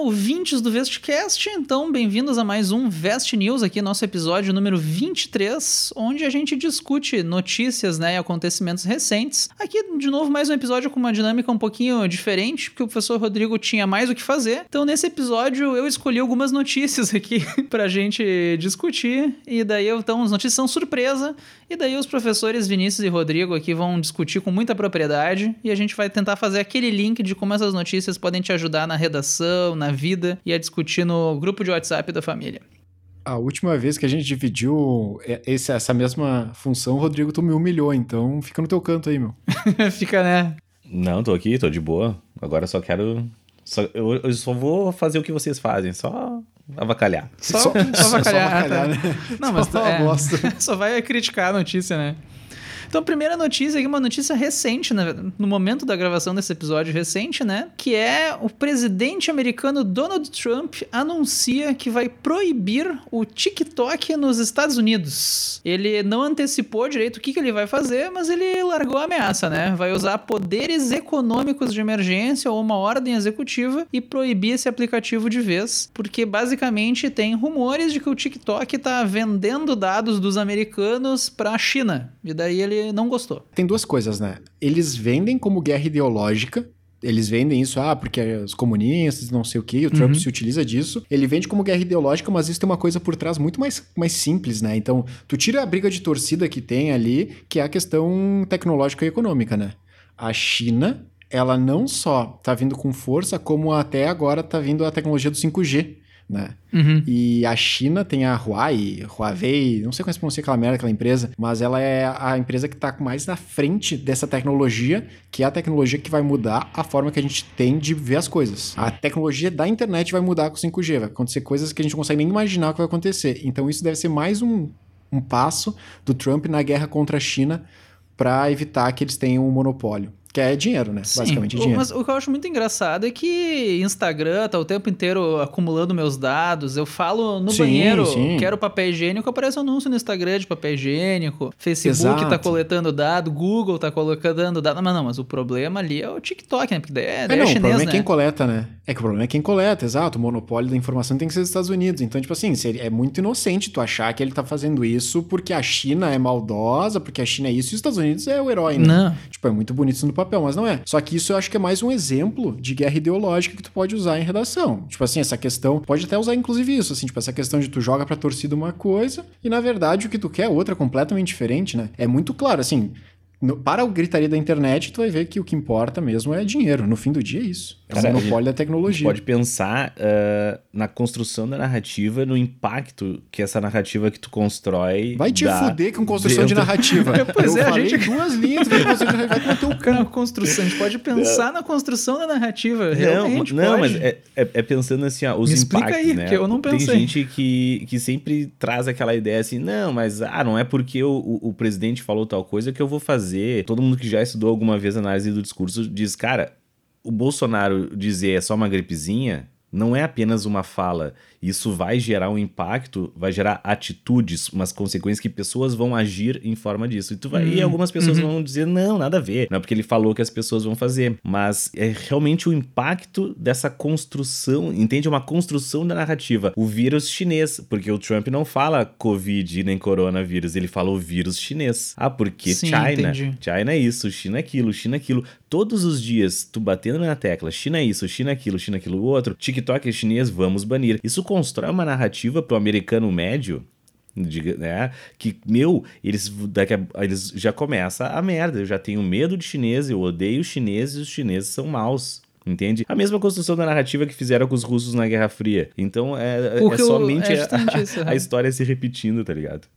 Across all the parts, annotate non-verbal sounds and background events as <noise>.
Ouvintes do Vestcast, então bem-vindos a mais um Vest News, aqui nosso episódio número 23, onde a gente discute notícias né, e acontecimentos recentes. Aqui, de novo, mais um episódio com uma dinâmica um pouquinho diferente, porque o professor Rodrigo tinha mais o que fazer. Então, nesse episódio, eu escolhi algumas notícias <laughs> aqui pra gente discutir, e daí, então, as notícias são surpresa, e daí os professores Vinícius e Rodrigo aqui vão discutir com muita propriedade, e a gente vai tentar fazer aquele link de como essas notícias podem te ajudar na redação, na vida e a discutir no grupo de WhatsApp da família. A última vez que a gente dividiu esse, essa mesma função, Rodrigo, tu me humilhou, então fica no teu canto aí, meu. <laughs> fica, né? Não, tô aqui, tô de boa. Agora só quero. Só, eu, eu, só vou fazer o que vocês fazem, só avacalhar. Só, só, <laughs> só avacalhar. Só avacalhar né? Não, mas <laughs> só, é, só vai criticar a notícia, né? Então, primeira notícia aqui, uma notícia recente, né? no momento da gravação desse episódio recente, né? Que é o presidente americano Donald Trump anuncia que vai proibir o TikTok nos Estados Unidos. Ele não antecipou direito o que, que ele vai fazer, mas ele largou a ameaça, né? Vai usar poderes econômicos de emergência ou uma ordem executiva e proibir esse aplicativo de vez, porque basicamente tem rumores de que o TikTok está vendendo dados dos americanos para a China. E daí ele não gostou. Tem duas coisas, né? Eles vendem como guerra ideológica, eles vendem isso, ah, porque os comunistas, não sei o que, o Trump uhum. se utiliza disso. Ele vende como guerra ideológica, mas isso tem uma coisa por trás muito mais, mais simples, né? Então, tu tira a briga de torcida que tem ali, que é a questão tecnológica e econômica, né? A China, ela não só tá vindo com força, como até agora tá vindo a tecnologia do 5G né? Uhum. E a China tem a Huawei, Huawei, não sei como é se pronuncia aquela merda, aquela empresa, mas ela é a empresa que está mais na frente dessa tecnologia, que é a tecnologia que vai mudar a forma que a gente tem de ver as coisas. A tecnologia da internet vai mudar com o 5G, vai acontecer coisas que a gente não consegue nem imaginar que vai acontecer. Então isso deve ser mais um, um passo do Trump na guerra contra a China para evitar que eles tenham um monopólio. Que é dinheiro, né? Sim. Basicamente dinheiro. Mas o que eu acho muito engraçado é que Instagram tá o tempo inteiro acumulando meus dados. Eu falo no sim, banheiro, sim. quero papel higiênico, aparece um anúncio no Instagram de papel higiênico. Facebook tá Exato. tá coletando dado, Google tá colocando dado. Mas não, mas o problema ali é o TikTok, né? Porque daí é, daí é, não, é chinês, o problema né? é quem coleta, né? É que o problema é quem coleta, exato. O monopólio da informação tem que ser dos Estados Unidos. Então, tipo assim, é muito inocente tu achar que ele tá fazendo isso porque a China é maldosa, porque a China é isso e os Estados Unidos é o herói, né? Não. Tipo, é muito bonito isso no papel, mas não é. Só que isso eu acho que é mais um exemplo de guerra ideológica que tu pode usar em redação. Tipo assim, essa questão, pode até usar inclusive isso, assim, tipo essa questão de tu joga pra torcida uma coisa e na verdade o que tu quer é outra completamente diferente, né? É muito claro, assim, no, para o gritaria da internet, tu vai ver que o que importa mesmo é dinheiro. No fim do dia é isso. É Cara, o monopólio da tecnologia. pode pensar uh, na construção da narrativa, no impacto que essa narrativa que tu constrói. Vai te fuder com construção dentro... de narrativa. <laughs> pois Eu é, a gente. duas linhas vai construção o Na <laughs> construção. A gente pode pensar não. na construção da narrativa. Realmente. Não, não mas é, é, é, pensando assim, ó, os Me impactos. Aí, né? que eu não pensei. Tem gente que, que sempre traz aquela ideia assim, não, mas ah, não é porque o, o, o presidente falou tal coisa que eu vou fazer. Todo mundo que já estudou alguma vez análise do discurso diz, cara, o Bolsonaro dizer é só uma gripezinha não é apenas uma fala. Isso vai gerar um impacto, vai gerar atitudes, umas consequências que pessoas vão agir em forma disso. E, tu vai, e algumas pessoas uhum. vão dizer, não, nada a ver. Não é porque ele falou que as pessoas vão fazer. Mas é realmente o impacto dessa construção, entende? Uma construção da narrativa. O vírus chinês, porque o Trump não fala Covid nem coronavírus, ele fala o vírus chinês. Ah, porque Sim, China. Entendi. China é isso, China é aquilo, China é aquilo. Todos os dias, tu batendo na tecla, China é isso, China é aquilo, China é aquilo outro, TikTok é chinês, vamos banir. Isso constrói uma narrativa pro americano médio né? Que, meu, eles, daqui a, eles já começa a merda. Eu já tenho medo de chinês, eu odeio chineses e os chineses são maus. Entende? A mesma construção da narrativa que fizeram com os russos na Guerra Fria. Então é, é somente é a, <laughs> a, a, história se repetindo, tá ligado?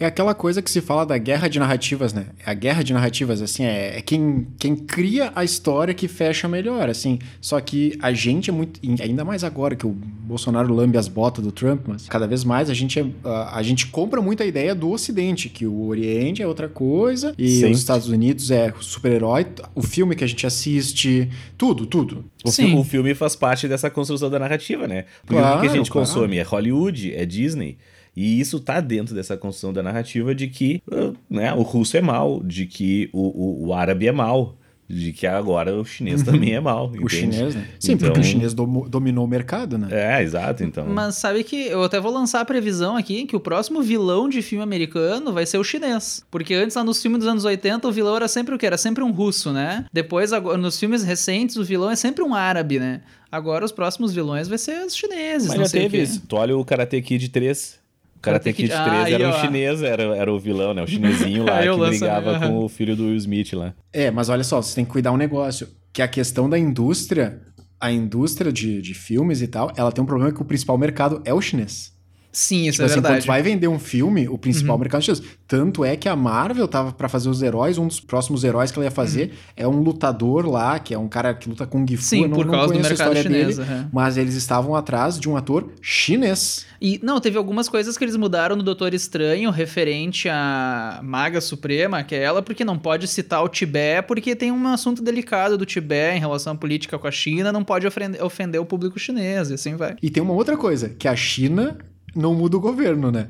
É aquela coisa que se fala da guerra de narrativas, né? A guerra de narrativas, assim, é, é quem, quem cria a história que fecha melhor, assim. Só que a gente é muito. Ainda mais agora que o Bolsonaro lambe as botas do Trump, mas cada vez mais a gente, é, a, a gente compra muito a ideia do Ocidente, que o Oriente é outra coisa e Sim. os Estados Unidos é super-herói. O filme que a gente assiste, tudo, tudo. O, Sim. fi- o filme faz parte dessa construção da narrativa, né? Porque o que a Claro, gente claro. consome é Hollywood, é Disney. E isso tá dentro dessa construção da narrativa de que uh, né, o russo é mal, de que o, o, o árabe é mal, de que agora o chinês <laughs> também é mal. O chinês, né? Sim, Então- porque o chinês domo- dominou o mercado, né? É, exato, então. Mas sabe que eu até vou lançar a previsão aqui que o próximo vilão de filme americano vai ser o chinês. Porque antes, lá nos filmes dos anos 80, o vilão era sempre o quê? Era sempre um russo, né? Depois, agora, nos filmes recentes, o vilão é sempre um árabe, né? Agora os próximos vilões vai ser os chineses, Mas não já sei o teve quê. isso. Tu olha o Karate Kid 3. O Karate, Kid Kid- 3 Ah, era ó. um chinês, era, era o vilão, né? O <laughs> chinesinho lá que brigava com o filho do Will Smith lá. É, mas olha só, você tem que cuidar um negócio. Que a questão da indústria, a indústria de, de filmes e tal, ela tem um problema que o principal mercado é o chinês. Sim, isso tipo é assim, quando verdade. tu vai vender um filme, o principal Uhum. mercado é o chinês. Tanto é que a Marvel tava pra fazer os heróis, um dos próximos heróis que ela ia fazer é um lutador lá, que é um cara que luta com Gifu. Uhum. Sim, eu não, por não causa do conheço a mercado chinês. dele, aham. mas eles estavam atrás de um ator chinês. E não, teve algumas coisas que eles mudaram no Doutor Estranho referente à Maga Suprema, que é ela, porque não pode citar o Tibete, porque tem um assunto delicado do Tibete em relação à política com a China, não pode ofender, ofender o público chinês, e assim vai. E tem uma outra coisa, que a China não muda o governo, né?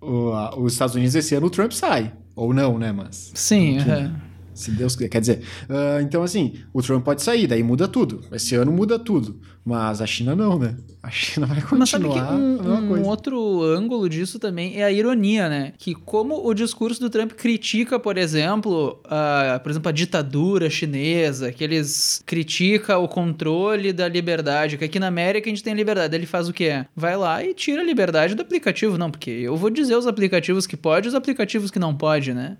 O- a- os Estados Unidos esse ano o Trump sai. Ou não, né? Mas. Sim, aham. Se Deus quiser. Quer dizer, ah, então assim, o Trump pode sair, daí muda tudo. Esse ano muda tudo. Mas a China não, né? A China vai Mas sabe que continuar um, a mesma um outro ângulo disso também é a ironia, né? Que como o discurso do Trump critica, por exemplo, a, por exemplo, a ditadura chinesa, que eles critica o controle da liberdade, que aqui na América a gente tem liberdade. Ele faz o quê? Vai lá e tira a liberdade do aplicativo. Não, porque eu vou dizer os aplicativos que pode e os aplicativos que não pode, né?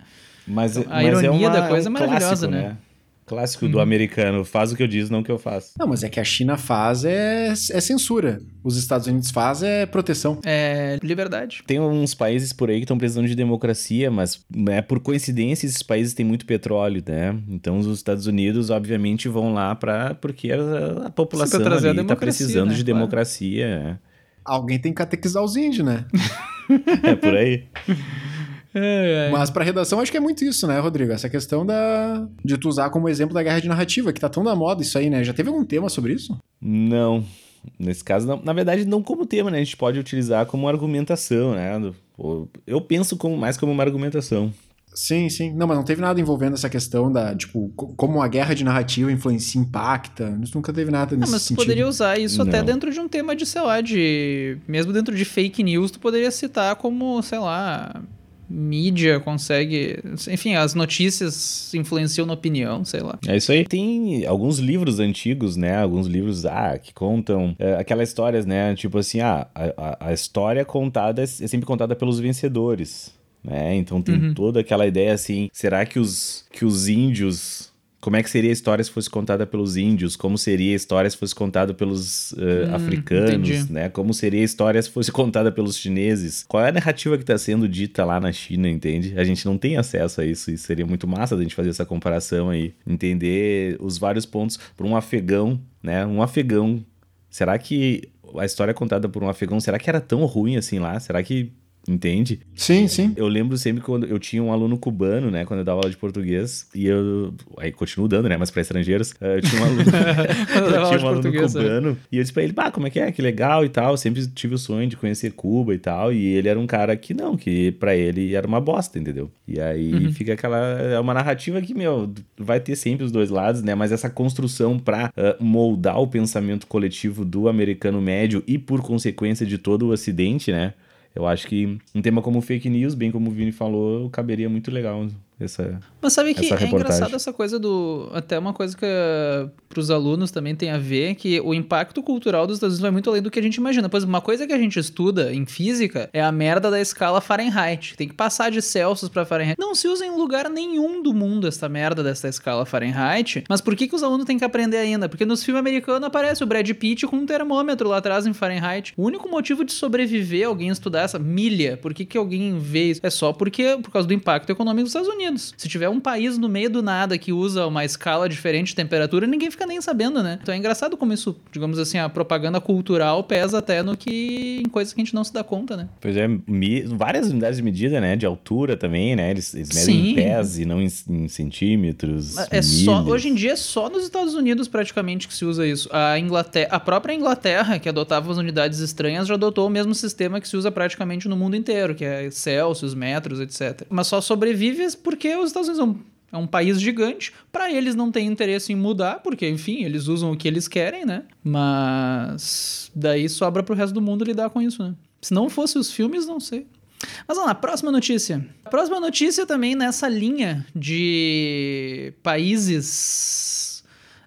Mas, A mas ironia é uma, da coisa é um maravilhosa, clássico, né? Clássico do americano. Faz o que eu diz, não o que eu faço. Não, mas é que a China faz é, é censura. Os Estados Unidos faz é proteção. É liberdade. Tem uns países por aí que estão precisando de democracia, mas né, por coincidência esses países têm muito petróleo, né? Então os Estados Unidos, obviamente, vão lá para porque a, a população tá democracia, precisando né? de Claro. democracia. Alguém tem que catequizar os índios, né? É, <laughs> é por aí. <laughs> É, é. Mas pra redação acho que é muito isso, né, Rodrigo? Essa questão da de tu usar como exemplo da guerra de narrativa, que tá tão na moda isso aí, né? Já teve algum tema sobre isso? Não. Nesse caso, não. na verdade, não como tema, né? A gente pode utilizar como argumentação, né? Eu penso como, mais como uma argumentação. Sim, sim. Não, mas não teve nada envolvendo essa questão da, tipo, co- como a guerra de narrativa influencia, impacta. Isso nunca teve nada Ah, nesse mas tu sentido. poderia usar isso até Não. dentro de um tema de, sei lá, de. Mesmo dentro de fake news, tu poderia citar como, sei lá, mídia consegue. Enfim, as notícias influenciam na opinião, sei lá. É isso aí. Tem alguns livros antigos, né? Alguns livros ah, que contam é, aquelas histórias, né? Tipo assim, ah, a, a- história contada é sempre contada pelos vencedores, né? Então tem Uhum. toda aquela ideia assim, será que os, que os índios... Como é que seria a história se fosse contada pelos índios? Como seria a história se fosse contada pelos eh, Hum, africanos, entendi. né? Como seria a história se fosse <laughs> contada pelos chineses? Qual é a narrativa que está sendo dita lá na China, entende? A gente não tem acesso a isso e seria muito massa da gente fazer essa comparação aí, entender os vários pontos por um afegão, né? Um afegão. Será que a história contada por um afegão, será que era tão ruim assim lá? Será que Entende? Sim, sim. Eu lembro sempre quando eu tinha um aluno cubano, né? Quando eu dava aula de português. E eu. Aí continuo dando, né? Mas pra estrangeiros. eh, Eu tinha um aluno. <laughs> <laughs> Eu eu tinha um aluno é. cubano. E eu disse pra ele, pá, como é que é? Que legal e tal. Eu sempre tive o sonho de conhecer Cuba e tal. E ele era um cara que não, que pra ele era uma bosta, entendeu? E aí Uhum. fica aquela. É uma narrativa que, meu, vai ter sempre os dois lados, né? Mas essa construção pra ah, moldar o pensamento coletivo do americano médio e, por consequência, de todo o ocidente, né? Eu acho que um tema como fake news, bem como o Vini falou, caberia muito legal essa. Mas sabe que é reportagem. engraçado essa coisa do. Até uma coisa que para os alunos também tem a ver, que o impacto cultural dos Estados Unidos vai muito além do que a gente imagina. Pois uma coisa que a gente estuda em física é a merda da escala Fahrenheit. Tem que passar de Celsius para Fahrenheit. Não se usa em lugar nenhum do mundo essa merda dessa escala Fahrenheit. Mas por que, que os alunos têm que aprender ainda? Porque nos filmes americanos aparece o Brad Pitt com um termômetro lá atrás em Fahrenheit. O único motivo de sobreviver alguém estudar essa milha, por que, que alguém vê isso? É só porque por causa do impacto econômico dos Estados Unidos. Se tiver um país no meio do nada que usa uma escala diferente de temperatura, ninguém fica nem sabendo, né? Então é engraçado como isso, digamos assim, a propaganda cultural pesa até no que em coisas que a gente não se dá conta, né? Pois é, mi- várias unidades de medida, né? De altura também, né? Eles, eles medem Sim. em pés e não em, em centímetros. É só, hoje em dia é só nos Estados Unidos praticamente que se usa isso. A Inglaterra, a própria Inglaterra, que adotava as unidades estranhas, já adotou o mesmo sistema que se usa praticamente no mundo inteiro, que é Celsius, metros, etc. Mas só sobrevive porque os Estados Unidos são é um país gigante, Pra eles não tem interesse em mudar, porque enfim, eles usam o que eles querem, né? Mas daí sobra pro resto do mundo lidar com isso, né? Se não fosse os filmes, não sei. Mas vamos lá, próxima notícia. Próxima notícia também nessa linha de países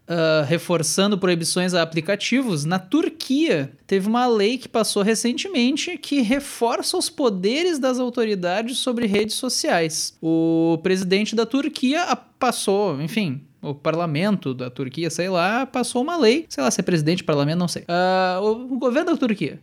ah, reforçando proibições a aplicativos. Na Turquia, teve uma lei que passou recentemente que reforça os poderes das autoridades sobre redes sociais. O presidente da Turquia passou, enfim. O parlamento da Turquia, sei lá, passou uma lei. Sei lá se é presidente, parlamento, não sei. O- o governo da Turquia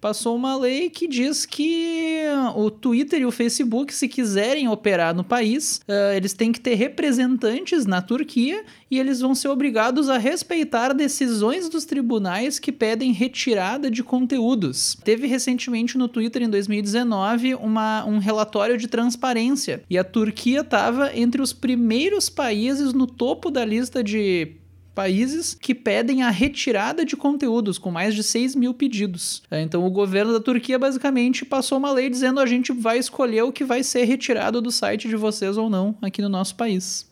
passou uma lei que diz que o Twitter e o Facebook, se quiserem operar no país, eh, eles têm que ter representantes na Turquia e eles vão ser obrigados a respeitar decisões dos tribunais que pedem retirada de conteúdos. Teve recentemente no Twitter, em 2019, uma, um relatório de transparência e a Turquia estava entre os primeiros países no topo da lista de países que pedem a retirada de conteúdos, com mais de 6 mil pedidos. É, Então, o governo da Turquia basicamente passou uma lei dizendo a gente vai escolher o que vai ser retirado do site de vocês ou não aqui no nosso país.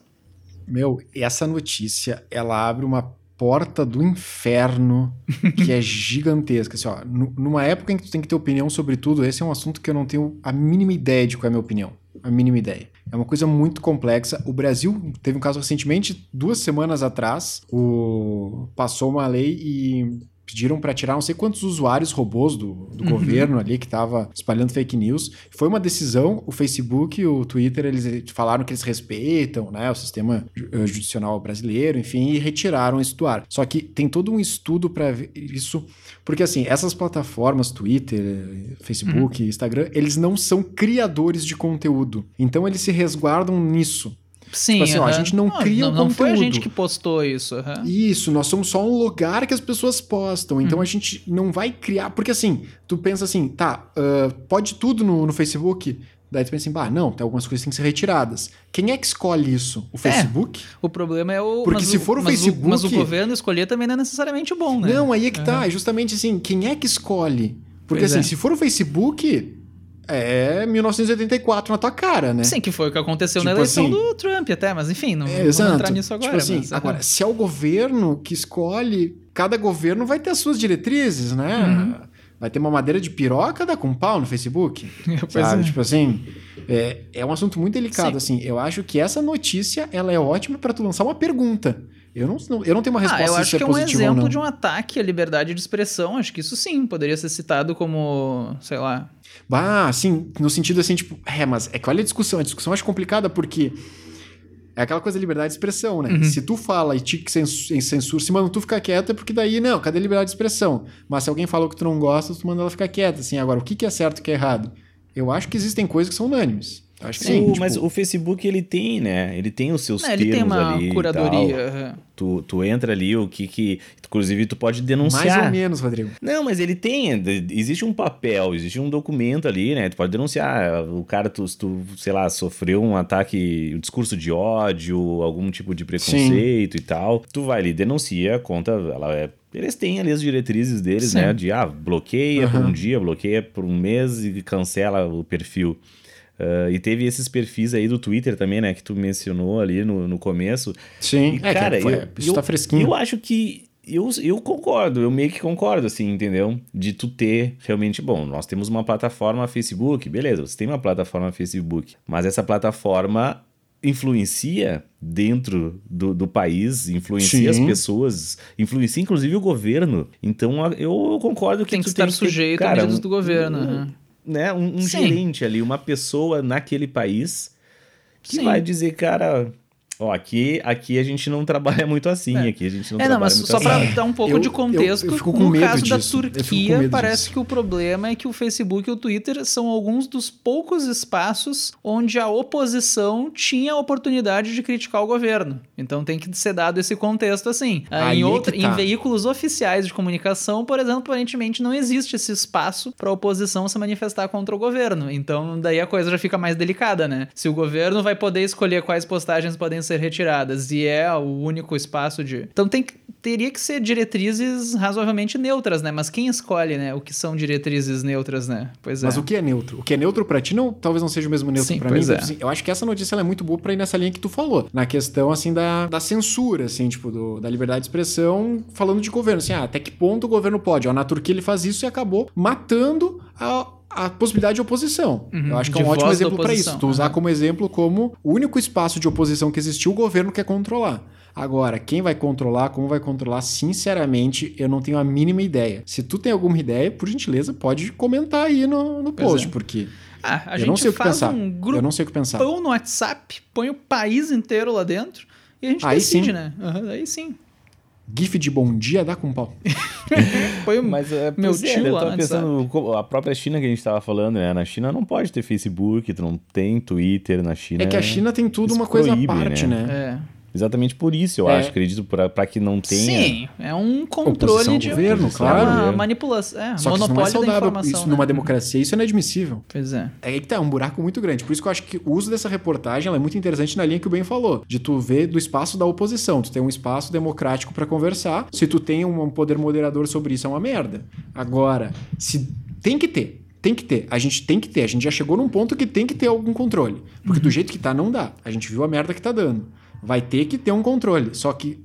Meu, essa notícia, ela abre uma porta do inferno que é <laughs> gigantesca. Assim, ó, nu- numa época em que tu tem que ter opinião sobre tudo, esse é um assunto que eu não tenho a mínima ideia de qual é a minha opinião. A mínima ideia. É uma coisa muito complexa. O Brasil teve um caso recentemente, duas semanas atrás, o... passou uma lei e pediram para tirar não sei quantos usuários robôs do, do Uhum. governo ali que estava espalhando fake news. Foi uma decisão, o Facebook e o Twitter, eles falaram que eles respeitam, né, o sistema eh, judicial brasileiro, enfim, e retiraram isso do ar. Só que tem todo um estudo para isso, porque assim, essas plataformas, Twitter, eh, Facebook, Instagram, eles não são criadores de conteúdo. Então eles se resguardam nisso. Sim, assim, ó, a gente não cria não, o não foi a conteúdo. gente que postou isso. Isso, nós somos só um lugar que as pessoas postam. Então a gente não vai criar. Porque assim, tu pensa assim, tá, ah, pode tudo no, no Facebook. Daí tu pensa assim, bah, não, tem algumas coisas que têm que ser retiradas. Quem é que escolhe isso? O Facebook? O problema é o. Porque se for o Facebook- mas o governo escolher também não é necessariamente bom, né? Não, aí é que tá. É justamente assim, quem é que escolhe? Porque Pois assim, é. se for o Facebook, é 1984 na tua cara, né? Sim, que foi o que aconteceu na Tipo eleição assim- do Trump até, mas enfim, não É, exato. entrar nisso agora. Tipo assim, mas, agora, se é o governo que escolhe, cada governo vai ter as suas diretrizes, né? Uhum. Vai ter uma madeira de piroca, dá com pau no Facebook. <laughs> Sabe? é. Tipo assim, é, é um assunto muito delicado, Sim. assim. Eu acho que essa notícia, ela é ótima para tu lançar uma pergunta. Eu não, eu não tenho uma resposta Ah, eu acho é que é um exemplo de um ataque à liberdade de expressão. Acho que isso sim poderia ser citado como, sei lá. Ah, assim, no sentido assim, tipo, é, mas é que olha a discussão. A discussão eu acho complicada porque é aquela coisa da liberdade de expressão, né? Uhum. Se tu fala e te censura, censura, se manda tu ficar quieta, é porque daí, não, cadê a liberdade de expressão? Mas se alguém falou que tu não gosta, tu manda ela ficar quieta, assim. Agora, o que que é certo e o que é errado? Eu acho que existem coisas que são unânimes. Acho que sim. O- tipo, Mas o Facebook, ele tem, né? Ele tem os seus Né, ele tem termos uma ali curadoria. aham. Tu, tu entra ali, o que que... Inclusive, tu pode denunciar. mais ou menos, Rodrigo. Não, mas ele tem. Existe um papel, existe um documento ali, né? Tu pode denunciar. O cara, tu, se tu, sei lá, sofreu um ataque, um discurso de ódio, algum tipo de preconceito e tal. Tu vai ali, denuncia, conta. Ela é. Eles têm ali as diretrizes deles, Sim. né? De ah, bloqueia por Aham. um dia, bloqueia por um mês e cancela o perfil. Ah, e teve esses perfis aí do Twitter também, né? Que tu mencionou ali no, no começo. Sim, E, é, cara, que foi- eu- isso eu- tá fresquinho. Eu acho que. Eu, eu concordo, eu meio que concordo, assim, entendeu? De tu ter realmente. Bom, nós temos uma plataforma Facebook, beleza, você tem uma plataforma Facebook, mas essa plataforma influencia dentro do, do país, influencia Sim. as pessoas, influencia inclusive o governo. Então a- eu, concordo que Tem que tu estar tem que sujeito a cara, medidas um- do governo. um- né? Né, um, um gerente ali, uma pessoa naquele país que Sim. vai dizer, cara, ó, aqui, aqui a gente não trabalha muito assim, É. aqui a gente não É, trabalha não, mas muito só assim. pra dar um pouco Eu- de eu- contexto, eu fico com no medo caso da disso. Eu com Turquia, parece disso. que o problema é que o Facebook e o Twitter são alguns dos poucos espaços onde a oposição tinha a oportunidade de criticar o governo. Então tem que ser dado esse contexto assim. Ah, Aí em, é outra- que tá. em veículos oficiais de comunicação, por exemplo, aparentemente não existe esse espaço para a oposição se manifestar contra o governo. Então daí a coisa já fica mais delicada, né? Se o governo vai poder escolher quais postagens podem ser retiradas e é o único espaço de. Então tem teria que ser diretrizes razoavelmente neutras, né? Mas quem escolhe, né? O que são diretrizes neutras, né? Pois é. Mas o que é neutro? O que é neutro pra ti não, talvez não seja o mesmo neutro pra mim. é. Assim, eu acho que essa notícia é muito boa pra ir nessa linha que tu falou, na questão assim da, da censura, assim, tipo do- da liberdade de expressão, falando de governo, assim, ah, até que ponto o governo pode? Ó, na Turquia ele faz isso e acabou matando a a possibilidade de oposição. Uhum, eu acho que é um ótimo exemplo oposição. isso. Tu usar Uhum. como exemplo como o único espaço de oposição que existiu, o governo quer controlar. Agora, quem vai controlar, como vai controlar, sinceramente, eu não tenho a mínima ideia. Se tu tem alguma ideia, por gentileza, pode comentar aí no, no post, é. porque Ah, a eu gente não sei o que pensar. um eu grupo não sei o que pensar. no WhatsApp, põe o país inteiro lá dentro e a gente Aí decide, sim. né? Aham, aí sim. GIF de bom dia dá com pau. <laughs> Põe o Mas é, meu é, tio eu lá tava pensando, co- a própria China que a gente tava falando, né? Na China não pode ter Facebook, tu não tem Twitter na China. É que a China tem tudo uma coisa à parte, né? né? É. Exatamente por isso, eu É. acho, acredito, pra, pra que não tenha. Sim, é um controle de governo, é claro. uma É. manipulação, é, Só que isso não é monopólio da saudável. informação. Isso né? numa democracia, isso é inadmissível. Pois é. É aí que tá, um buraco muito grande. Por isso que eu acho que o uso dessa reportagem ela é muito interessante na linha que o Ben falou, de tu ver do espaço da oposição. Tu tem um espaço democrático pra conversar. Se tu tem um poder moderador sobre isso, é uma merda. Agora, se tem que ter. Tem que ter. A gente tem que ter. A gente já chegou num ponto que tem que ter algum controle. Porque do jeito que tá, não dá. A gente viu a merda que tá dando. Vai ter que ter um controle. Só que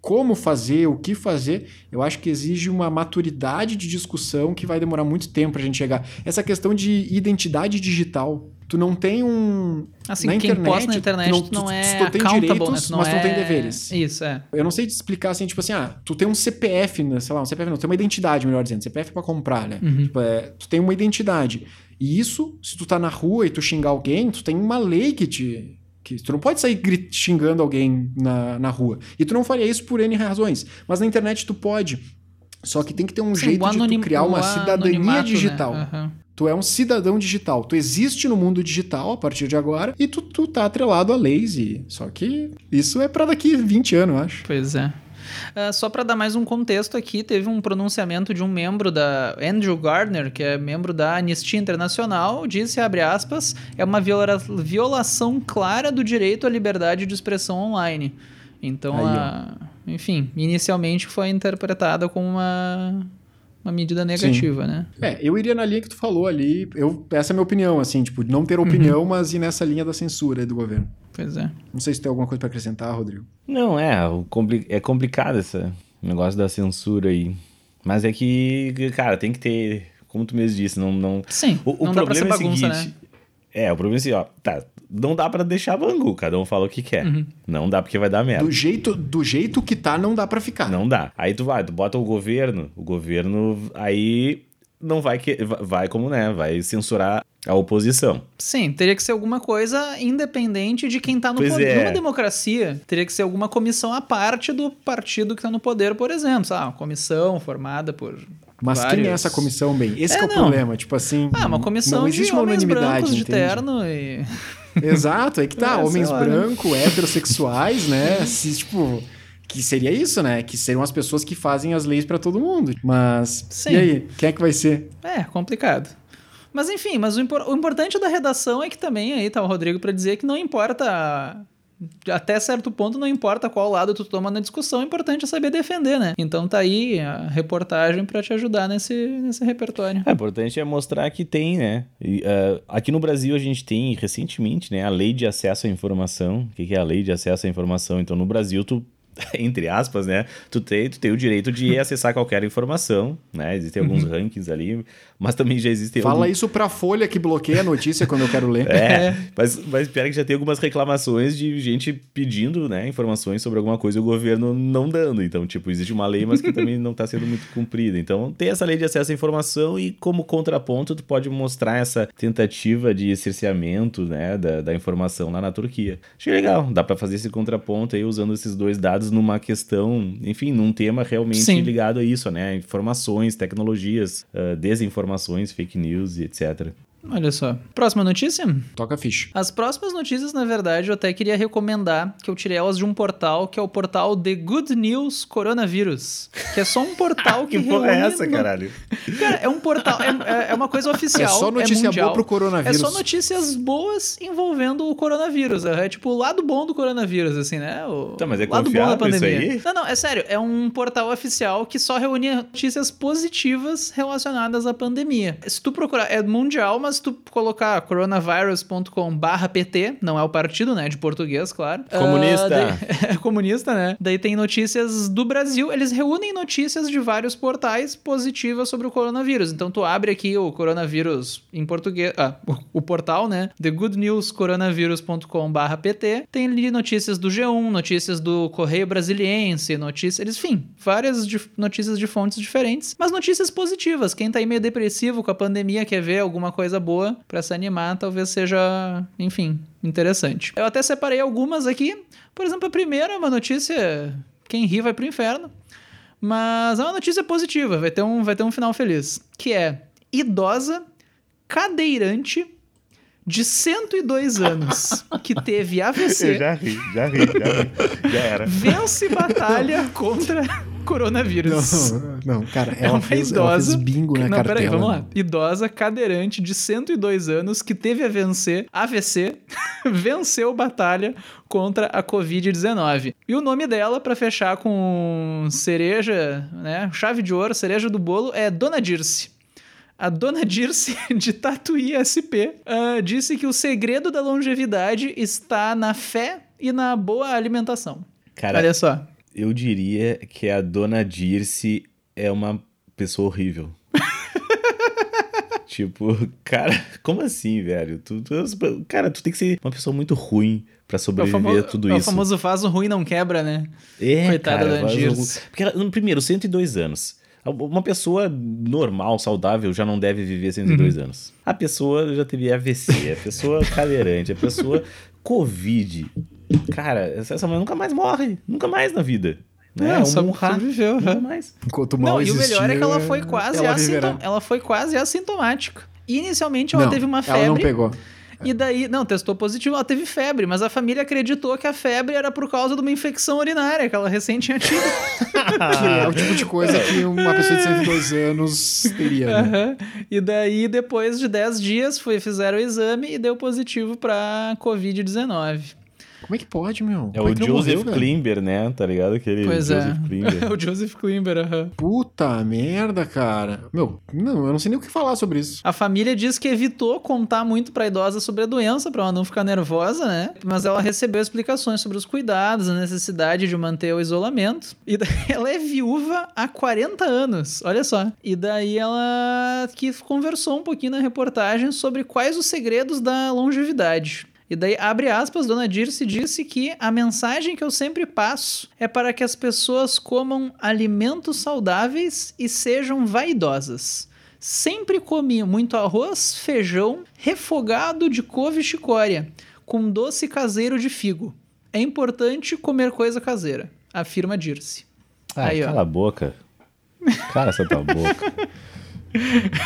como fazer, o que fazer, eu acho que exige uma maturidade de discussão que vai demorar muito tempo pra gente chegar. Essa questão de identidade digital. Tu não tem um. Assim, na quem internet, posta na internet tu tu não, tu- é tu tem accountable, direitos, né? Tu não mas tu não tem é- deveres. Isso, é. Eu não sei te explicar assim, tipo assim, ah, tu tem um CPF, né, sei lá, um CPF não, tu tem uma identidade, melhor dizendo, CPF pra comprar, né? Uhum. Tipo, é, tu tem uma identidade. E isso, se tu tá na rua e tu xingar alguém, tu tem uma lei que te. Que tu não pode sair xingando alguém na, na rua. E tu não faria isso por N razões. Mas na internet tu pode. Só que tem que ter um Sim, jeito de tu anonim- criar uma cidadania né? digital. Aham. Tu é um cidadão digital. Tu existe no mundo digital a partir de agora e tu, tu tá atrelado a leis. E... Só que isso é pra daqui 20 anos, eu acho. Pois é. Ah, só para dar mais um contexto aqui, teve um pronunciamento de um membro da Andrew Gardner, que é membro da Anistia Internacional, disse, abre aspas, é uma viola- violação clara do direito à liberdade de expressão online. Então, Aí, a- enfim, inicialmente foi interpretada como uma, uma medida negativa, né? É, eu iria na linha que tu falou ali. Eu, essa é a minha opinião, assim, tipo, não ter opinião, mas ir nessa linha da censura aí do governo. Pois é. Não sei se tem alguma coisa pra acrescentar, Rodrigo. Não, é, é complicado esse negócio da censura aí. Mas é que, cara, tem que ter, como tu mesmo disse, não. não... Sim, O, o não dá pra ser problema é o bagunça, seguinte. né? É, o problema é assim, ó, tá, não dá pra deixar bangu, cada um fala o que quer. Uhum. Não dá porque vai dar merda. Do jeito, do jeito que tá, não dá pra ficar. Não dá. Aí tu vai, tu bota o governo, o governo aí não vai que vai como, né, vai censurar a oposição. Sim, teria que ser alguma coisa independente de quem tá no Pois poder. é. Numa democracia, teria que ser alguma comissão à parte do partido que tá no poder, por exemplo. Sabe? Uma comissão formada por. Mas quem é vários- essa comissão, bem? Esse É, que é o problema. Tipo assim. Ah, uma comissão não de existe uma homens unanimidade. brancos de entende? terno e. <laughs> Exato, aí que tá. <laughs> É, homens brancos, heterossexuais, né? <laughs> Se, tipo. Que seria isso, né? Que seriam as pessoas que fazem as leis pra todo mundo. Mas. Sim. E aí? Quem é que vai ser? É, complicado. Mas enfim, mas o, impor- o importante da redação é que também aí tá o Rodrigo pra dizer que não importa. Até certo ponto, não importa qual lado tu toma na discussão, o importante é saber defender, né? Então tá aí a reportagem pra te ajudar nesse, nesse repertório. É, importante é mostrar que tem, né? E, ah, aqui no Brasil a gente tem recentemente, né, a lei de acesso à informação. O que é a lei de acesso à informação? Então no Brasil tu <laughs> entre aspas, né? Tu tem, tu tem o direito de acessar qualquer informação, né? Existem alguns rankings ali, mas também já existem. Fala algum- isso pra Folha que bloqueia a notícia quando eu quero ler. <laughs> É, mas, mas pior é que já tem algumas reclamações de gente pedindo, né, informações sobre alguma coisa e o governo não dando. Então, tipo, existe uma lei, mas que também não está sendo muito cumprida. Então, tem essa lei de acesso à informação e como contraponto, tu pode mostrar essa tentativa de cerceamento, né, da, da informação lá na Turquia. Achei legal, dá para fazer esse contraponto aí usando esses dois dados numa questão, enfim, num tema realmente Sim. ligado a isso, né, informações, tecnologias, ah, desinformações, fake news e etc. Olha só. Próxima notícia? Toca a ficha. As próximas notícias, na verdade, eu até queria recomendar que eu tirei elas de um portal, que é o portal The Good News Coronavírus. Que é só um portal <laughs> que, Que porra é essa, no- caralho? Cara, é um portal, é, é- é uma coisa oficial. É só notícia mundial. boa pro coronavírus. É só notícias boas envolvendo o coronavírus. É tipo o lado bom do coronavírus, assim, né? O Tá, mas é lado bom da confiável isso pandemia. aí? Não, não, é sério. É um portal oficial que só reúne notícias positivas relacionadas à pandemia. Se tu procurar, é mundial, mas se tu colocar coronavirus.com/pt, não é o partido, né? De português, claro. Comunista. Ah, daí- <laughs> é comunista, né? Daí tem notícias do Brasil. Eles reúnem notícias de vários portais positivas sobre o coronavírus. Então tu abre aqui o coronavírus em português, ah, o, o portal, né? thegoodnewscoronavirus.com/pt. Tem ali notícias do G1, notícias do Correio Brasiliense, notícias, eles, enfim, várias dif- notícias de fontes diferentes, mas notícias positivas. Quem tá aí meio depressivo com a pandemia quer ver alguma coisa boa pra se animar, talvez seja, enfim, interessante. Eu até separei algumas aqui. Por exemplo, a primeira é uma notícia. Quem ri vai pro inferno. Mas é uma notícia positiva, vai ter um, vai ter um final feliz. Que é idosa, cadeirante, de 102 anos, <laughs> que teve AVC, Eu já ri, já ri, já ri. Já era. vence batalha contra coronavírus. Não, não, cara, É ela, uma fez, ela idosa. fez bingo na Não, cartela. peraí, vamos lá. Idosa, cadeirante de 102 anos que teve a vencer, AVC, <laughs> venceu batalha contra a Covid-19. E o nome dela, pra fechar com cereja, né? Chave de ouro, cereja do bolo, é Dona Dirce. A dona Dirce, <laughs> de Tatuí SP, ah, disse que o segredo da longevidade está na fé e na boa alimentação. Cara, Olha só. Eu diria que a dona Dirce é uma pessoa horrível. <laughs> tipo, cara, como assim, velho? Tu, tu- cara, tu tem que ser uma pessoa muito ruim pra É o sobreviver famoso, a tudo é o isso. famoso faz o ruim não quebra, né? É, Coitada cara, da faz Dirce. Porque ela, no primeiro, 102 anos. Uma pessoa normal, saudável, já não deve viver 102 Uhum. anos. A pessoa já teve AVC, a pessoa cadeirante, a pessoa <laughs> Covid. Cara, essa mulher nunca mais morre. Nunca mais na vida. Né? É, só- sobreviveu, Nunca aham. mais. Enquanto o mal Não, e o existir, melhor é que ela foi quase, ela ela foi quase assintomática. Inicialmente ela Não, teve uma Ela não febre. pegou. E daí, não, testou positivo, ela teve febre, mas a família acreditou que a febre era por causa de uma infecção urinária que ela recém tinha tido. <laughs> Que é o tipo de coisa que uma pessoa de 102 anos teria, né? Aham. E daí, depois de 10 dias, foi, fizeram o exame e deu positivo pra Covid-19. Como é que pode, meu? É Como o que não Joseph morreu, velho? Klimber, né? Tá ligado? Aquele Pois é. Joseph Klimber. <laughs> o Joseph Klimber, aham. Puta merda, cara. Meu, não, eu não sei nem o que falar sobre isso. A família diz que evitou contar muito pra idosa sobre a doença, pra ela não ficar nervosa, né? Mas ela recebeu explicações sobre os cuidados, a necessidade de manter o isolamento. E daí <laughs> ela é viúva há 40 anos, olha só. E daí ela que conversou um pouquinho na reportagem sobre quais os segredos da longevidade. E daí, abre aspas, Dona Dirce disse que a mensagem que eu sempre passo é para que as pessoas comam alimentos saudáveis e sejam vaidosas. Sempre comi muito arroz, feijão, refogado de couve e chicória, com doce caseiro de figo. É importante comer coisa caseira, afirma Dirce. Ah, Aí, ó. cala a boca. Cala essa tua boca. <laughs>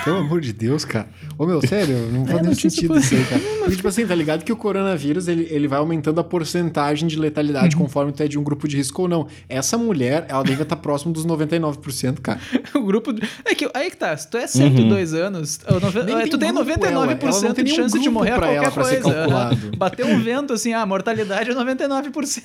Pelo amor de Deus, cara. Ô, meu, sério, não faz nenhum notícia sentido isso aí, cara. <laughs> Porque, tipo assim, tá ligado que o coronavírus, ele, ele vai aumentando a porcentagem de letalidade Uhum. conforme tu é de um grupo de risco ou não. Essa mulher, ela deve estar próximo dos 99%, cara. <laughs> O grupo. de- É que aí que tá, se tu é 102 anos, ou nove- tu tem tem grupo, ela. Ela não 99% tem de chance de morrer a pra ela qualquer pra ser coisa. calculado. <laughs> Bateu um vento assim, a mortalidade é 99%.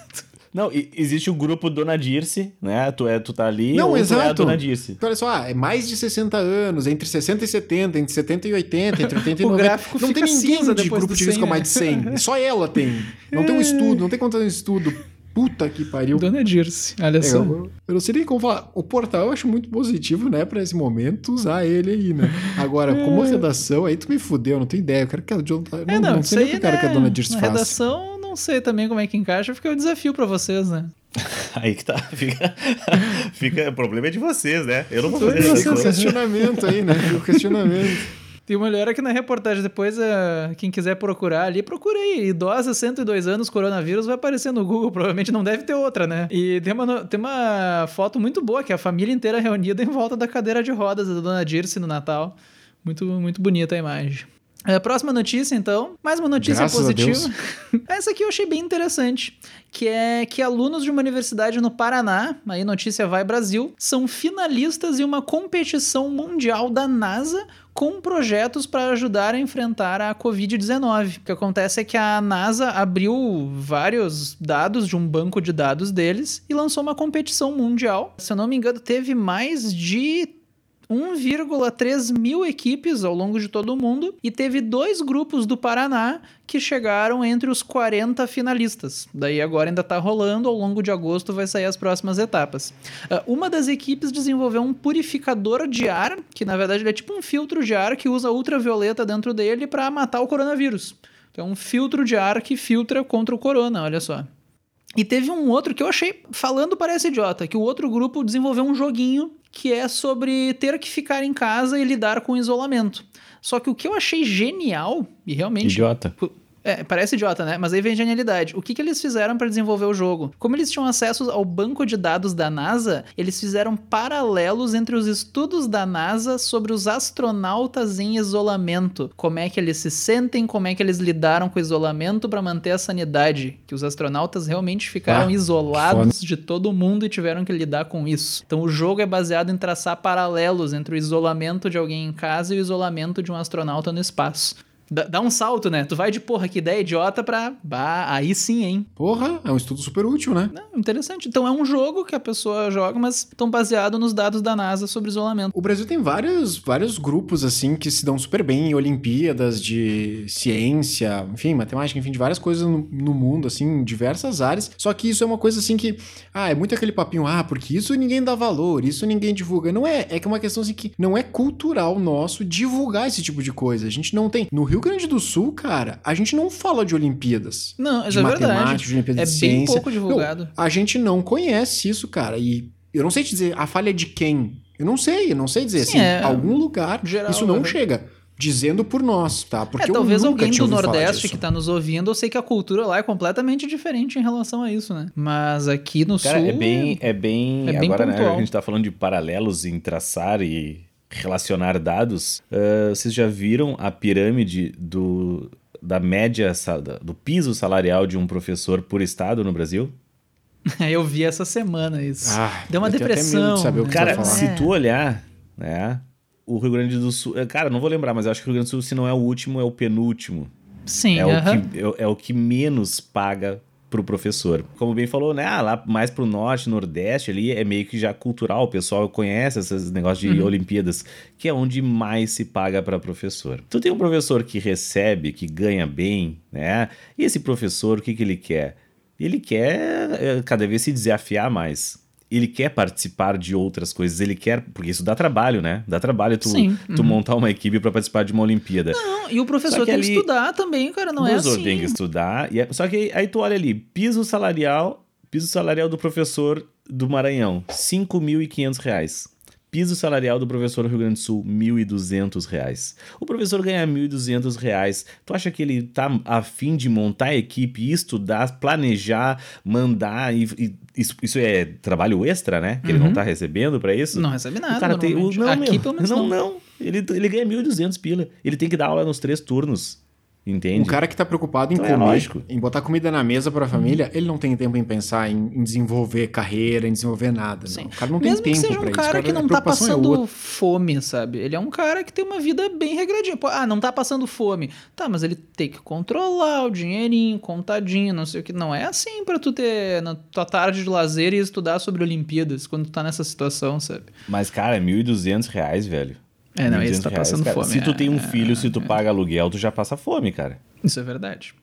Não, existe o grupo Dona Dirce, né? Tu, é, tu tá ali Não, ou tu é a exato. Dona Dirce. Então, olha só, ah, é mais de 60 anos, entre 60 e 70, entre 70 e 80, entre 80 e <laughs> O 90. gráfico não fica tem ninguém cinza de depois grupo do de risco 100, mais de 100. Só ela tem. Não tem um estudo, não tem conta um estudo Puta que pariu. Dona Dirce, olha É, só. eu, eu não sei nem como falar. O portal eu acho muito positivo, né, pra esse momento usar ele aí, né? Agora, como redação, aí tu me fudeu, não tenho ideia. Eu quero que a John. Não, É, não, não isso sei nem o que eu quero né, que a dona Dirce na faça. redação, não sei também como é que encaixa, fica o desafio pra vocês, né? <laughs> Aí que tá. Fica, <laughs> fica, o problema é de vocês, né? Eu não vou fazer isso. O questionamento aí, né? O questionamento. Tem uma olhar aqui na reportagem, depois eh, quem quiser procurar ali, procura aí. Idosa, 102 anos, coronavírus, vai aparecer no Google, provavelmente não deve ter outra, né? E tem uma, tem uma foto muito boa, que é a família inteira reunida em volta da cadeira de rodas da Dona Dirce no Natal. Muito, muito bonita a imagem. É, próxima notícia, então. Mais uma notícia Graças a positiva. <laughs> Essa aqui eu achei bem interessante, que é que alunos de uma universidade no Paraná, aí notícia vai Brasil, são finalistas em uma competição mundial da NASA com projetos para ajudar a enfrentar a Covid-19. O que acontece é que a NASA abriu vários dados de um banco de dados deles e lançou uma competição mundial. Se eu não me engano, teve mais de 1,3 mil equipes ao longo de todo o mundo e teve dois grupos do Paraná que chegaram entre os 40 finalistas. Daí agora ainda tá rolando, ao longo de agosto vai sair as próximas etapas. Ah, uma das equipes desenvolveu um purificador de ar, que na verdade é tipo um filtro de ar que usa ultravioleta dentro dele para matar o coronavírus. Então é um filtro de ar que filtra contra o corona, olha só. E teve um outro que eu achei, falando parece idiota, que o outro grupo desenvolveu um joguinho que é sobre ter que ficar em casa e lidar com o isolamento. Só que o que eu achei genial, e realmente Idiota. É, parece idiota, né? Mas aí vem a genialidade. O que, que eles fizeram para desenvolver o jogo? Como eles tinham acesso ao banco de dados da NASA, eles fizeram paralelos entre os estudos da NASA sobre os astronautas em isolamento. Como é que eles se sentem, como é que eles lidaram com o isolamento para manter a sanidade. Que os astronautas realmente ficaram Ah, isolados de todo mundo e tiveram que lidar com isso. Então o jogo é baseado em traçar paralelos entre o isolamento de alguém em casa e o isolamento de um astronauta no espaço. Dá, dá um salto, né? Tu vai de porra, que ideia idiota pra. Bah, aí sim, hein? Porra, é um estudo super útil, né? Não, interessante. Então é um jogo que a pessoa joga, mas estão baseado nos dados da NASA sobre isolamento. O Brasil tem vários, vários grupos, assim, que se dão super bem em Olimpíadas de ciência, enfim, matemática, enfim, de várias coisas no, no mundo, assim, em diversas áreas. Só que isso é uma coisa, assim, que, ah, é muito aquele papinho, ah, porque isso ninguém dá valor, isso ninguém divulga. Não é, é que é uma questão, assim, que não é cultural nosso divulgar esse tipo de coisa. A gente não tem. No Rio Grande do Sul, cara, a gente não fala de Olimpíadas. Não, de é matemática, verdade. de Olimpíadas É de bem ciência. pouco divulgado. A gente não conhece isso, cara. E eu não sei te dizer a falha é de quem. Eu não sei, eu não sei dizer Sim, assim. é, algum lugar geral, isso não uhum. chega. Dizendo por nós, tá? Porque é, eu talvez nunca alguém do Nordeste que tá nos ouvindo, eu sei que a cultura lá é completamente diferente em relação a isso, né? Mas aqui no Cara, Sul. é bem. É bem, é bem agora, né, pontual. a gente tá falando de paralelos em traçar e relacionar dados. Ah, vocês já viram a pirâmide do, da média, do piso salarial de um professor por estado no Brasil? <laughs> eu vi essa semana isso. Ah, Deu uma depressão. de saber o que né? Cara, se É. tu olhar, né? O Rio Grande do Sul. é, Cara, não vou lembrar, mas eu acho que o Rio Grande do Sul, se não é o último, é o penúltimo. Sim, É, aham. o que, é, é o que menos paga pro professor. Como bem falou, né? Ah, lá mais pro norte, nordeste ali é meio que já cultural, o pessoal conhece esses negócios de Uhum. Olimpíadas, que é onde mais se paga para professor. Tu tem um professor que recebe, que ganha bem, né? E esse professor, o que, que ele quer? Ele quer é, cada vez se desafiar mais. Ele quer participar de outras coisas, ele quer. Porque isso dá trabalho, né? Dá trabalho tu, Sim, tu uhum. montar uma equipe para participar de uma Olimpíada. Não, e o professor que tem que estudar também, cara, não o é professor assim. tem que estudar. E é- só que aí tu olha ali, piso salarial, piso salarial do professor do Maranhão, 5.500 reais. Piso salarial do professor do Rio Grande do Sul, 1.200 reais. O professor ganha 1.200 reais. Tu acha que ele tá a fim de montar a equipe, estudar, planejar, mandar? E, e isso, isso é trabalho extra, né? Que ele não tá recebendo pra isso? Não recebe nada. O cara tem. O, não, Aqui, meu, menos, não, não. Ele, ele ganha 1.200 pila. Ele tem que dar aula nos três turnos. Entende? O cara que tá preocupado em Então é comer, lógico. em botar comida na mesa para a família, ele não tem tempo em pensar em, em desenvolver carreira, em desenvolver nada. Sim. Não. O cara não tem Mesmo que tempo seja um isso. cara O que a não tá preocupação é passando outra. fome, sabe? Ele é um cara que tem uma vida bem regradinha. Pô, ah, não tá passando fome. Tá, mas ele tem que controlar o dinheirinho, contadinho, não sei o que. Não é assim pra tu ter na tua tarde de lazer e estudar sobre Olimpíadas quando tu tá nessa situação, sabe? Mas, cara, é 1.200 reais, velho. É, não, 1.200 esse tá reais, passando cara. fome. Se tu tem um é, filho, se tu paga aluguel, tu já passa fome, cara. Isso é verdade.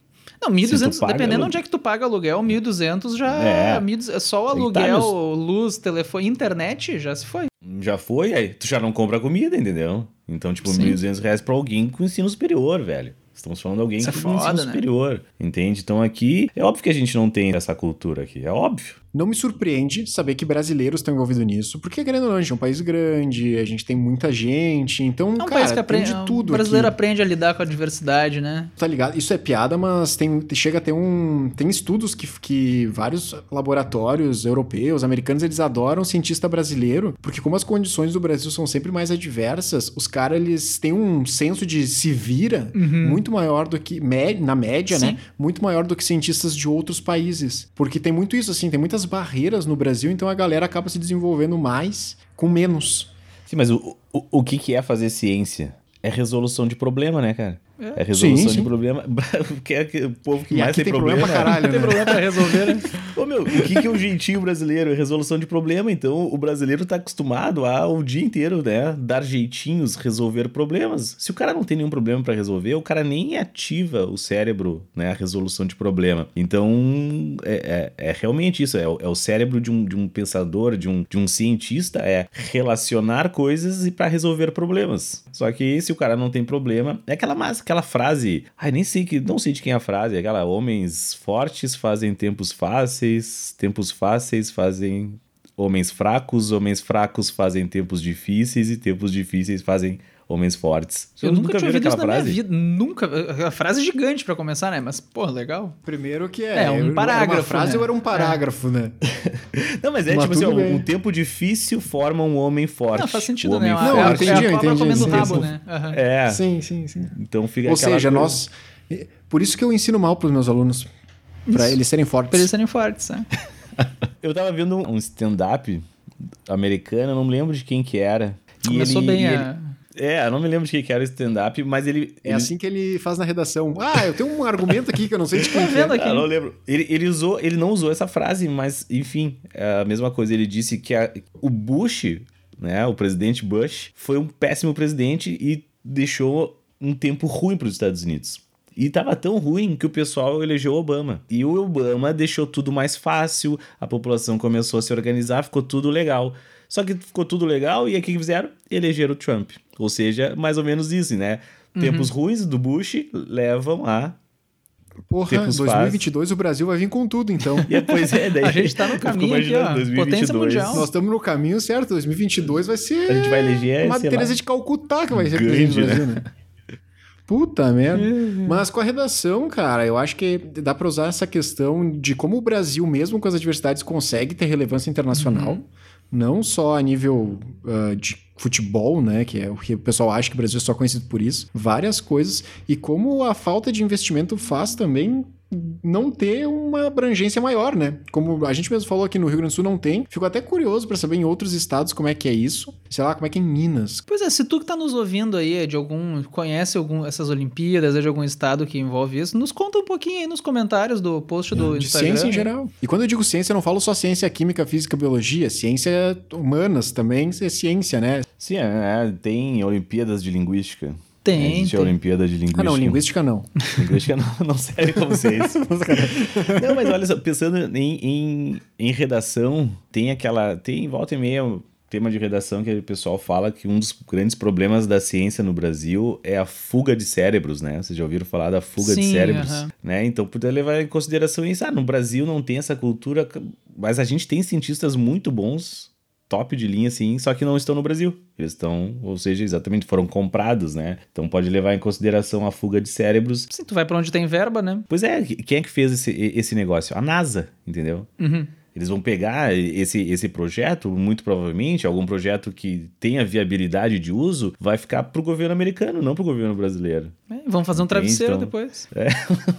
Não, 1.200, dependendo aluguel. onde é que tu paga aluguel, 1.200 já é. 1, só o aluguel, tá, luz, telefone, internet, já se foi. Já foi, aí tu já não compra comida, entendeu? Então, tipo, Sim. 1.200 reais pra alguém com ensino superior, velho. Estamos falando de alguém Isso que é foda, ensino né? superior, entende? Então aqui, é óbvio que a gente não tem essa cultura aqui, é óbvio. Não me surpreende saber que brasileiros estão envolvidos nisso, porque, querendo ou não, a gente é um país grande, a gente tem muita gente, então, é um cara, país que aprende, de tudo O brasileiro aqui. aprende a lidar com a diversidade, né? Tá ligado? Isso é piada, mas tem, chega a ter um... Tem estudos que, que vários laboratórios europeus, americanos, eles adoram cientista brasileiro, porque como as condições do Brasil são sempre mais adversas, os caras, eles têm um senso de se vira uhum. muito maior do que... Na média, né? Sim. né? Muito maior do que cientistas de outros países. Porque tem muito isso, assim, tem muitas barreiras no Brasil, então a galera acaba se desenvolvendo mais com menos. Sim, mas o, o, o que, que é fazer ciência? É resolução de problema, né, cara? É, é resolução sim, sim. de problema. <laughs> que é o povo que e mais tem, tem problema. problema caralho, <laughs> né? tem problema pra resolver, né? <laughs> Ô, meu, o que, que é o jeitinho brasileiro? É resolução de problema. Então, o brasileiro tá acostumado a o dia inteiro, né? Dar jeitinhos, resolver problemas. Se o cara não tem nenhum problema para resolver, o cara nem ativa o cérebro, né? A resolução de problema. Então, é, é, é realmente isso. É, é, o cérebro de um, de um pensador, de um, de um cientista, é relacionar coisas e para resolver problemas. Só que se o cara não tem problema, é aquela massa aquela frase. Ai, nem sei que. Não sei de quem é a frase. Aquela homens fortes fazem tempos fáceis, tempos fáceis fazem homens fracos, homens fracos fazem tempos difíceis e tempos difíceis fazem homens fortes. Eu, eu nunca, nunca tinha ouvido isso na frase? minha vida. Nunca. A frase é gigante para começar, né? Mas, pô, legal. Primeiro que é. É um parágrafo. Era uma frase né? ou era um parágrafo, é. né? <laughs> Não, mas é mas tipo assim, um tempo difícil forma um homem forte. Não, faz sentido, né? Não, é, entendi, é a entendi. comendo rabo, né? Uhum. É. Sim, sim, sim. Então fica Ou seja, coisa... nós... Por isso que eu ensino mal pros meus alunos. Para eles serem fortes. Para eles serem fortes, né? <laughs> eu tava vendo um stand-up americano, não me lembro de quem que era. Começou ele, bem a... Ele é, eu não me lembro de que era o stand-up, mas ele. É ele... assim que ele faz na redação. Ah, eu tenho um argumento aqui que eu não sei de quem. <laughs> Tá vendo aqui? Ah, não lembro. Ele, ele, usou, ele não usou essa frase, mas, enfim, é a mesma coisa. Ele disse que a, o Bush, né, o presidente Bush, foi um péssimo presidente e deixou um tempo ruim para os Estados Unidos. E tava tão ruim que o pessoal elegeu Obama. E o Obama deixou tudo mais fácil, a população começou a se organizar, ficou tudo legal. Só que ficou tudo legal e aí o que fizeram? Elegeram o Trump. Ou seja, mais ou menos isso, né? Uhum. Tempos ruins do Bush levam a Porra, Tempos 2022 faz. o Brasil vai vir com tudo, então. <laughs> e, pois é, daí a gente tá no caminho aqui, ó, 2022. potência mundial. Nós estamos no caminho certo, 2022 vai ser... A gente vai eleger, Uma Teresa lá, de Calcutá que vai ser presidente do Brasil, né? Puta merda. Uhum. Mas com a redação, cara, eu acho que dá pra usar essa questão de como o Brasil, mesmo com as adversidades, consegue ter relevância internacional. Uhum não só a nível uh, de futebol, né, que é o que o pessoal acha que o Brasil é só conhecido por isso, várias coisas, e como a falta de investimento faz também não ter uma abrangência maior, né? Como a gente mesmo falou aqui no Rio Grande do Sul não tem. Fico até curioso para saber em outros estados como é que é isso. Sei lá, como é que é em Minas. Pois é, se tu que tá nos ouvindo aí é de algum conhece algum essas Olimpíadas, é de algum estado que envolve isso, nos conta um pouquinho aí nos comentários do post do de Instagram. ciência em geral. E quando eu digo ciência, eu não falo só ciência química, física, biologia, ciência humanas também, é ciência, né? Sim, é, tem Olimpíadas de linguística. Tem. Existe tem. a Olimpíada de Linguística. Ah, não, Linguística não. <laughs> linguística não, não serve como <laughs> ciência. não, mas olha só, pensando em, em, em, redação, tem aquela. Tem volta e meia tema de redação que o pessoal fala que um dos grandes problemas da ciência no Brasil é a fuga de cérebros, né? Vocês já ouviram falar da fuga Sim, de cérebros, uh -huh. né? Então, poder levar em consideração isso. Ah, no Brasil não tem essa cultura, mas a gente tem cientistas muito bons top de linha, assim, só que não estão no Brasil. Eles estão, ou seja, exatamente foram comprados, né? Então pode levar em consideração a fuga de cérebros. Sim, tu vai para onde tem verba, né? Pois é, quem é que fez esse, esse negócio? A NASA, entendeu? Uhum. Eles vão pegar esse, esse projeto, muito provavelmente, algum projeto que tenha viabilidade de uso, vai ficar pro governo americano, não pro governo brasileiro. É, vamos fazer um travesseiro então, depois. <laughs> É,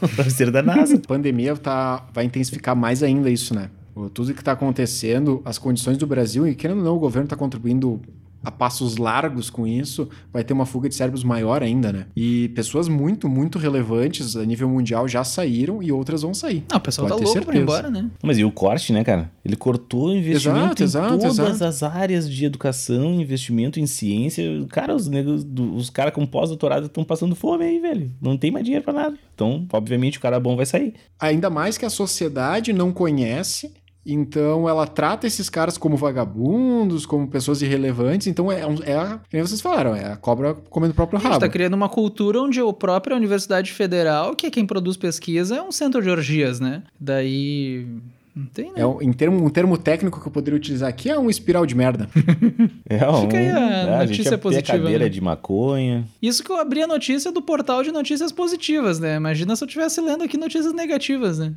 um travesseiro da NASA. <laughs> A pandemia tá, vai intensificar mais ainda isso, né? Tudo que está acontecendo, as condições do Brasil, e querendo ou não, o governo está contribuindo a passos largos com isso, vai ter uma fuga de cérebros maior ainda, né? E pessoas muito, muito relevantes a nível mundial já saíram e outras vão sair. Ah, o pessoal Pode tá louco pra ir certeza. embora, né? Mas e o corte, né, cara? Ele cortou o investimento Exato, em exato, todas exato. as áreas de educação, investimento em ciência. Cara, os negros, os caras com pós-doutorado estão passando fome aí, velho. Não tem mais dinheiro pra nada. Então, obviamente, o cara bom vai sair. Ainda mais que a sociedade não conhece, então ela trata esses caras como vagabundos, como pessoas irrelevantes. Então é, um- é a, que nem vocês falaram, é a cobra comendo o próprio A gente rabo. tá criando uma cultura onde a própria Universidade Federal, que é quem produz pesquisa, é um centro de orgias, né? Daí. Não tem, né? É um, em termo, um termo técnico que eu poderia utilizar aqui é um espiral de merda. <laughs> É, Fica aí a é, notícia ter positiva, cadeira né? de maconha. Isso que eu abri a notícia do portal de notícias positivas, né? Imagina se eu estivesse lendo aqui notícias negativas, né?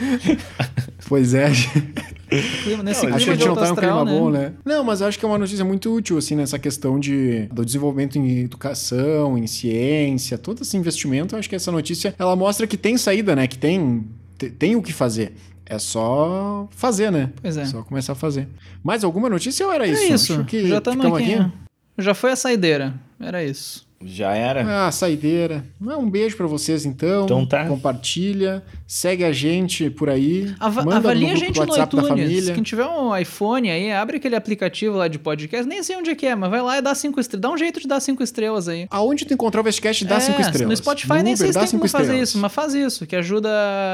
Pois é, <laughs> Clima- Nesse Não, acho que clima a gente não tá em um clima astral, né? bom, né? Não, mas eu acho que é uma notícia muito útil, assim, nessa questão de, do desenvolvimento em educação, em ciência, todo esse investimento. Eu acho que essa notícia, ela mostra que tem saída, né? Que tem, te- tem o que fazer. É só fazer, né? Pois é. Só começar a fazer. Mais alguma notícia ou era É isso? isso. Acho que Já estamos ficamos aqui. né? Já foi a saideira. Era isso. Já era. Ah, saideira. Um beijo pra vocês, então. Então tá. Compartilha. Segue a gente por aí. Ava manda avalia no a grupo gente do no WhatsApp da iTunes. família. Quem tiver um iPhone aí, abre aquele aplicativo lá de podcast. Nem sei onde é que é, mas vai lá e dá cinco estrelas. Dá um jeito de dar cinco estrelas aí. Aonde tu encontrar o Vestcast, dá É, cinco estrelas. No Spotify No nem sei se tem como fazer estrelas. isso, mas faz isso, que ajuda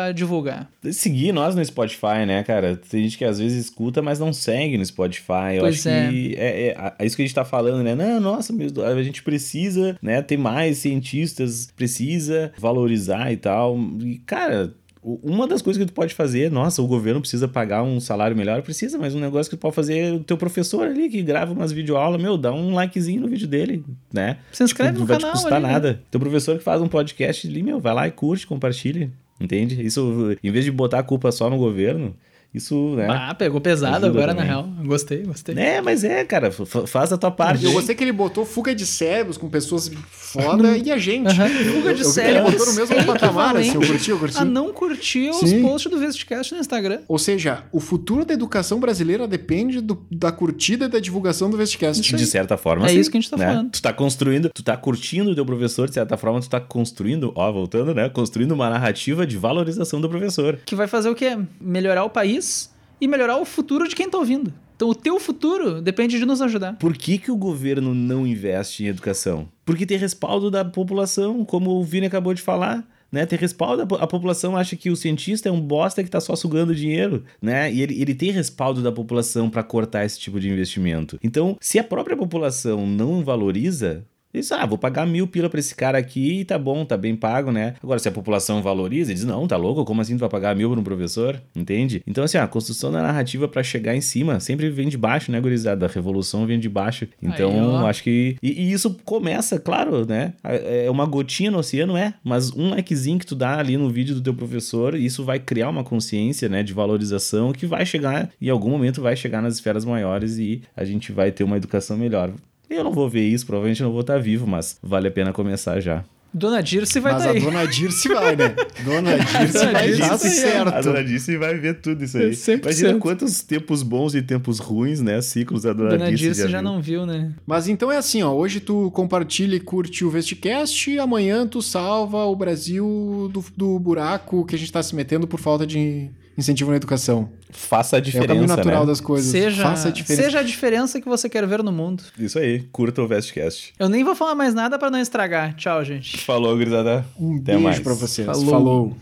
a divulgar. Seguir nós no Spotify, né, cara? Tem gente que às vezes escuta, mas não segue no Spotify. Eu Pois acho é. que é, é, é isso que a gente tá falando, né? Não, nossa, a gente precisa, né, ter mais cientistas, precisa valorizar e tal. E, cara. Uma das coisas que tu pode fazer, nossa, o governo precisa pagar um salário melhor, precisa, mas um negócio que tu pode fazer é o teu professor ali que grava umas videoaulas, meu, dá um likezinho no vídeo dele, né? Se inscreve Tipo, no não vai canal te custar ali, né? nada. Teu professor que faz um podcast ali, meu, vai lá e curte, compartilha. Entende? Isso, em vez de botar a culpa só no governo, isso, né? Ah, pegou pesado agora, na também. real. Gostei, gostei. É, mas é, cara, fa- faz a tua parte. Eu gostei que ele botou fuga de cérebros com pessoas foda <laughs> e a gente. Fuga eu- de eu cérebros Ele botou no mesmo é patamar, assim, eu curti, eu curti. A não curtir os Sim. posts do Vestcast no Instagram. Ou seja, o futuro da educação brasileira depende do- da curtida e da divulgação do Vestcast. De certa forma, É sim, isso que a gente tá né? falando. Tu tá construindo, tu tá curtindo o teu professor, de certa forma, tu tá construindo, ó, voltando, né? Construindo uma narrativa de valorização do professor. Que vai fazer o quê? Melhorar o país e melhorar o futuro de quem tá ouvindo. Então o teu futuro depende de nos ajudar. Por que, que o governo não investe em educação? Porque tem respaldo da população, como o Vini acabou de falar. Né, tem respaldo, a po- a população acha que o cientista é um bosta que tá só sugando dinheiro, né? E ele, ele tem respaldo da população para cortar esse tipo de investimento. Então, se a própria população não valoriza, diz, ah, vou pagar mil pila pra esse cara aqui e tá bom, tá bem pago, né? Agora, se a população valoriza, diz, não, tá louco? Como assim tu vai pagar mil pra um professor? Entende? Então, assim, a construção da narrativa pra chegar em cima sempre vem de baixo, né, gurizada? A revolução vem de baixo. Então, Aí, acho que... E, e isso começa, claro, né? É uma gotinha no oceano, é. Mas um likezinho que tu dá ali no vídeo do teu professor, isso vai criar uma consciência, né, de valorização que vai chegar, em algum momento vai chegar nas esferas maiores e a gente vai ter uma educação melhor. Eu não vou ver isso, provavelmente não vou estar vivo, mas vale a pena começar já. Dona Dirce vai Mas tá a dona Dirce vai, né? Dona <laughs> Dirce vai Dirce dar vai, certo. A dona Dirce vai ver tudo isso aí. 100%. Imagina quantos tempos bons e tempos ruins, né? Ciclos a dona, Dona Dirce, Dirce já viu. não viu, né? Mas então é assim, ó. Hoje tu compartilha e curte o Vestcast e amanhã tu salva o Brasil do, do buraco que a gente tá se metendo por falta de incentivo na educação. Faça a É o diferença, caminho natural né? das coisas. Seja, Faça a diferença. seja a diferença que você quer ver no mundo. Isso aí, curta o Vestcast. Eu nem vou falar mais nada pra não estragar. Tchau, gente. Falou, gurizada. Um Até beijo mais. pra vocês. Falou. Falou.